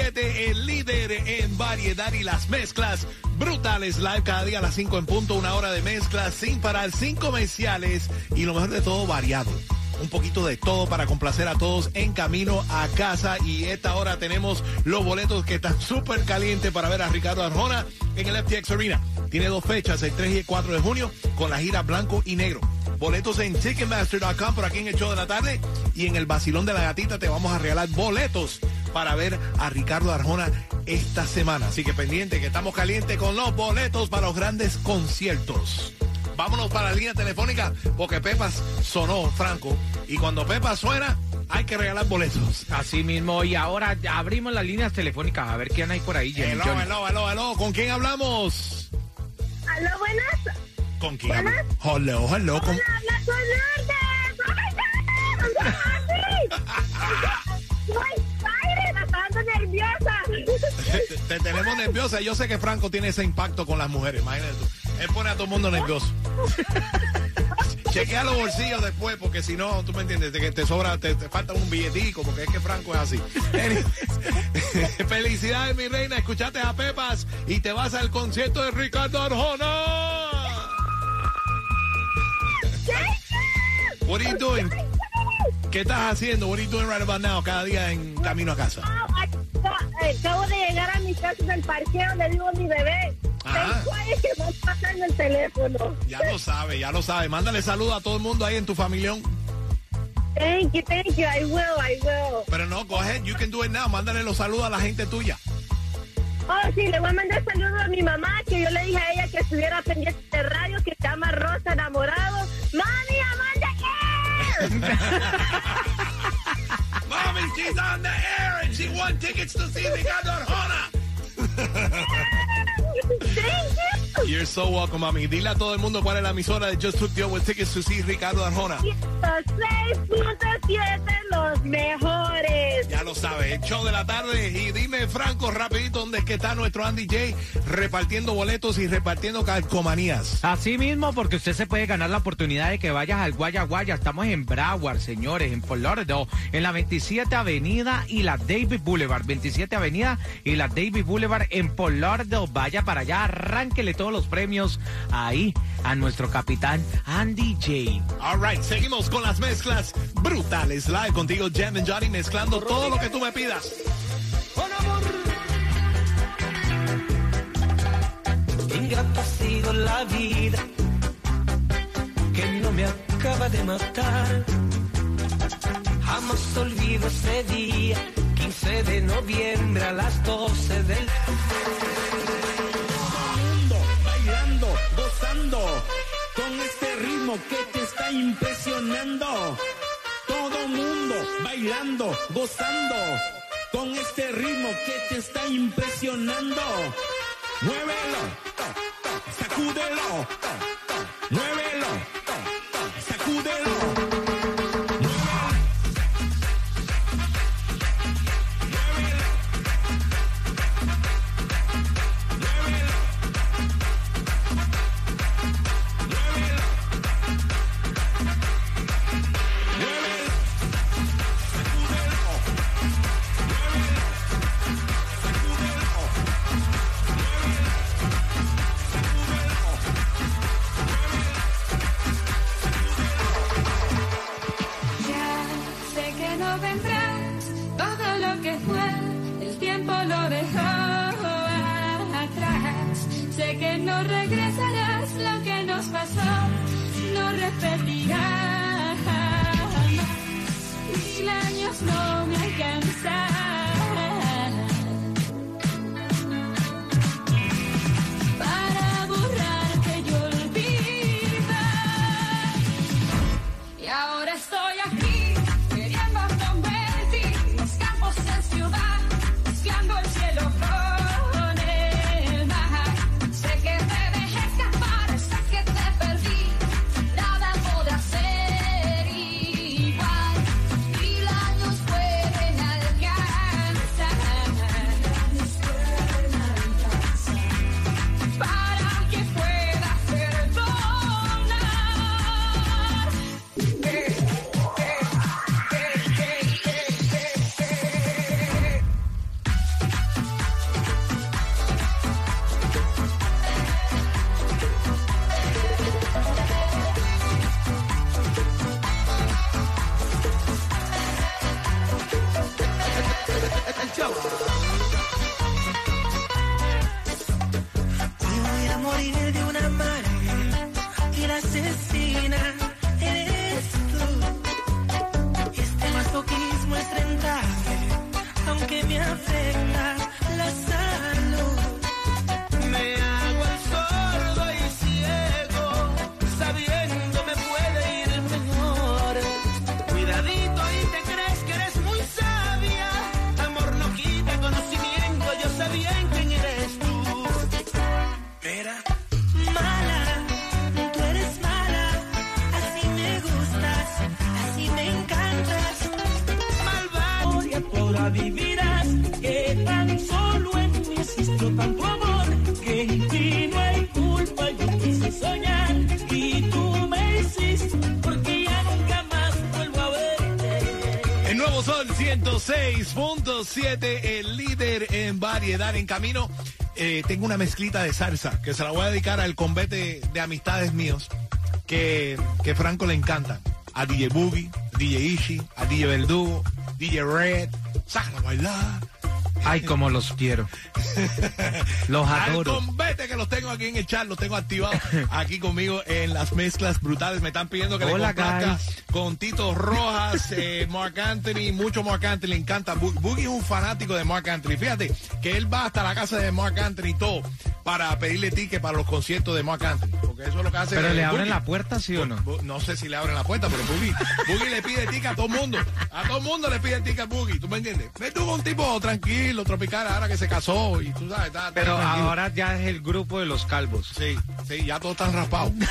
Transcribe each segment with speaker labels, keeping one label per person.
Speaker 1: El líder en variedad y las mezclas brutales. Live cada día a las 5 en punto, una hora de mezclas sin parar, sin comerciales y lo mejor de todo, variado. Un poquito de todo para complacer a todos en camino a casa. Y esta hora tenemos los boletos que están súper calientes para ver a Ricardo Arjona en el FTX Arena. Tiene dos fechas, el 3 y el 4 de junio, con la gira blanco y negro. Boletos en Ticketmaster.com por aquí en el show de la tarde. Y en el Basilón de la Gatita te vamos a regalar boletos para ver a Ricardo Arjona esta semana. Así que pendiente que estamos calientes con los boletos para los grandes conciertos. Vámonos para la línea telefónica porque Pepas sonó, Franco. Y cuando Pepas suena, hay que regalar boletos.
Speaker 2: Así mismo, y ahora abrimos las líneas telefónicas a ver quién hay por ahí.
Speaker 1: Hello, hello, hello, hello. ¿Con quién hablamos?
Speaker 3: Aló, buenas.
Speaker 1: ¿Con quién hablamos? Hello, hello. Con...
Speaker 3: Hola, habla con Lourdes.
Speaker 1: Te, te tenemos nerviosa. Yo sé que Franco tiene ese impacto con las mujeres. Imagínate tú. Él pone a todo el mundo nervioso. Chequea los bolsillos después, porque si no, tú me entiendes, que te sobra, te, te falta un billetico, porque es que Franco es así. Felicidades, mi reina. Escuchaste a Pepas y te vas al concierto de Ricardo Arjona. What are you doing? ¿Qué estás haciendo? What are you doing right about now? Cada día en camino a casa.
Speaker 3: Acabo de llegar a mi casa del parqueo donde vivo mi bebé. Cuidado que va pasando el teléfono.
Speaker 1: Ya lo sabe, ya lo sabe. Mándale saludos a todo el mundo ahí en tu familión.
Speaker 3: Thank you, thank you. I will, I will.
Speaker 1: Pero no, go ahead, you can do it now. Mándale los saludos a la gente tuya.
Speaker 3: Oh, sí, le voy a mandar saludos a mi mamá, que yo le dije a ella que estuviera pendiente de radio, que se llama Rosa Enamorado. ¡Mami,
Speaker 1: Mommy, she's on the air and she won tickets to see Ricardo Arjona.
Speaker 3: Thank you.
Speaker 1: You're so welcome, mami. Dile a todo el mundo cuál es la emisora de Just Took Deal with Tickets to see Ricardo Arjona.
Speaker 3: 6.7,
Speaker 1: el show de la tarde. Y dime, Franco, rapidito, ¿dónde es que está nuestro Andy J repartiendo boletos y repartiendo calcomanías?
Speaker 2: Así mismo, porque usted se puede ganar la oportunidad de que vayas al Guaya Guaya. Estamos en Broward, señores, en Fort Lauderdale, en la 27 Avenida y la David Boulevard. 27 Avenida y la David Boulevard en Fort Lauderdale. Vaya para allá, arránquele todos los premios ahí a nuestro capitán Andy J.
Speaker 1: All right, seguimos con las mezclas brutales. Live contigo, Jam and Johnny, mezclando todo lo que tú me pidas.
Speaker 4: Ingrata ha sido la vida que no me acaba de matar. Jamás olvido ese día, 15 de noviembre a las 12 del
Speaker 5: mundo bailando, gozando con este ritmo que te está impresionando. Gozando con este ritmo que te está impresionando. Muévelo, sacúdelo,
Speaker 6: no vendrás, todo lo que fue, el tiempo lo dejó atrás. Sé que no regresarás, lo que nos pasó no repetirá jamás. Mil años no me alcanzan.
Speaker 4: En.
Speaker 1: El nuevo Sol 106.7, el líder en variedad en camino. Eh, tengo una mezclita de salsa que se la voy a dedicar al convete de amistades míos que, que Franco le encanta. A DJ Boogie, DJ Ishi, a DJ Verdugo, DJ Red. Sácalo a bailar.
Speaker 2: Ay, como los quiero. Los
Speaker 1: Al
Speaker 2: adoro.
Speaker 1: convete que los tengo aquí en el chat, los tengo activados aquí conmigo en las mezclas brutales. Me están pidiendo que
Speaker 2: Hola,
Speaker 1: le complazca
Speaker 2: guys.
Speaker 1: con Tito Rojas, eh, Mark Anthony, mucho Mark Anthony, le encanta. Bo- Boogie es un fanático de Mark Anthony. Fíjate que él va hasta la casa de Mark Anthony y todo para pedirle ticket para los conciertos de Mark Anthony. Porque eso es lo que hace.
Speaker 2: Pero le abren
Speaker 1: Boogie.
Speaker 2: la puerta, ¿sí o no?
Speaker 1: No sé si le abren la puerta, pero Boogie, Boogie le pide ticket a todo el mundo. A todo el mundo le pide ticket a Boogie, ¿tú me entiendes? Ves tú un tipo tranquilo, tropical, ahora que se casó y tú sabes, está, está
Speaker 2: Pero
Speaker 1: tranquilo.
Speaker 2: ahora ya es el grupo de los calvos.
Speaker 1: Sí, sí, ya todos están raspados.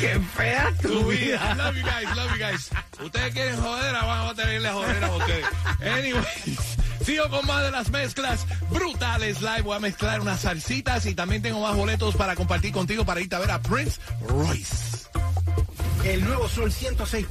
Speaker 2: ¡Qué fea
Speaker 1: Tu vida. Love you guys, love you guys. Ustedes quieren joder, vamos a tenerle joder a ustedes. Anyways, sigo con más de las mezclas brutales live. Voy a mezclar unas salsitas y también tengo más boletos para compartir contigo para irte a ver a Prince Royce.
Speaker 7: El nuevo Sol 106.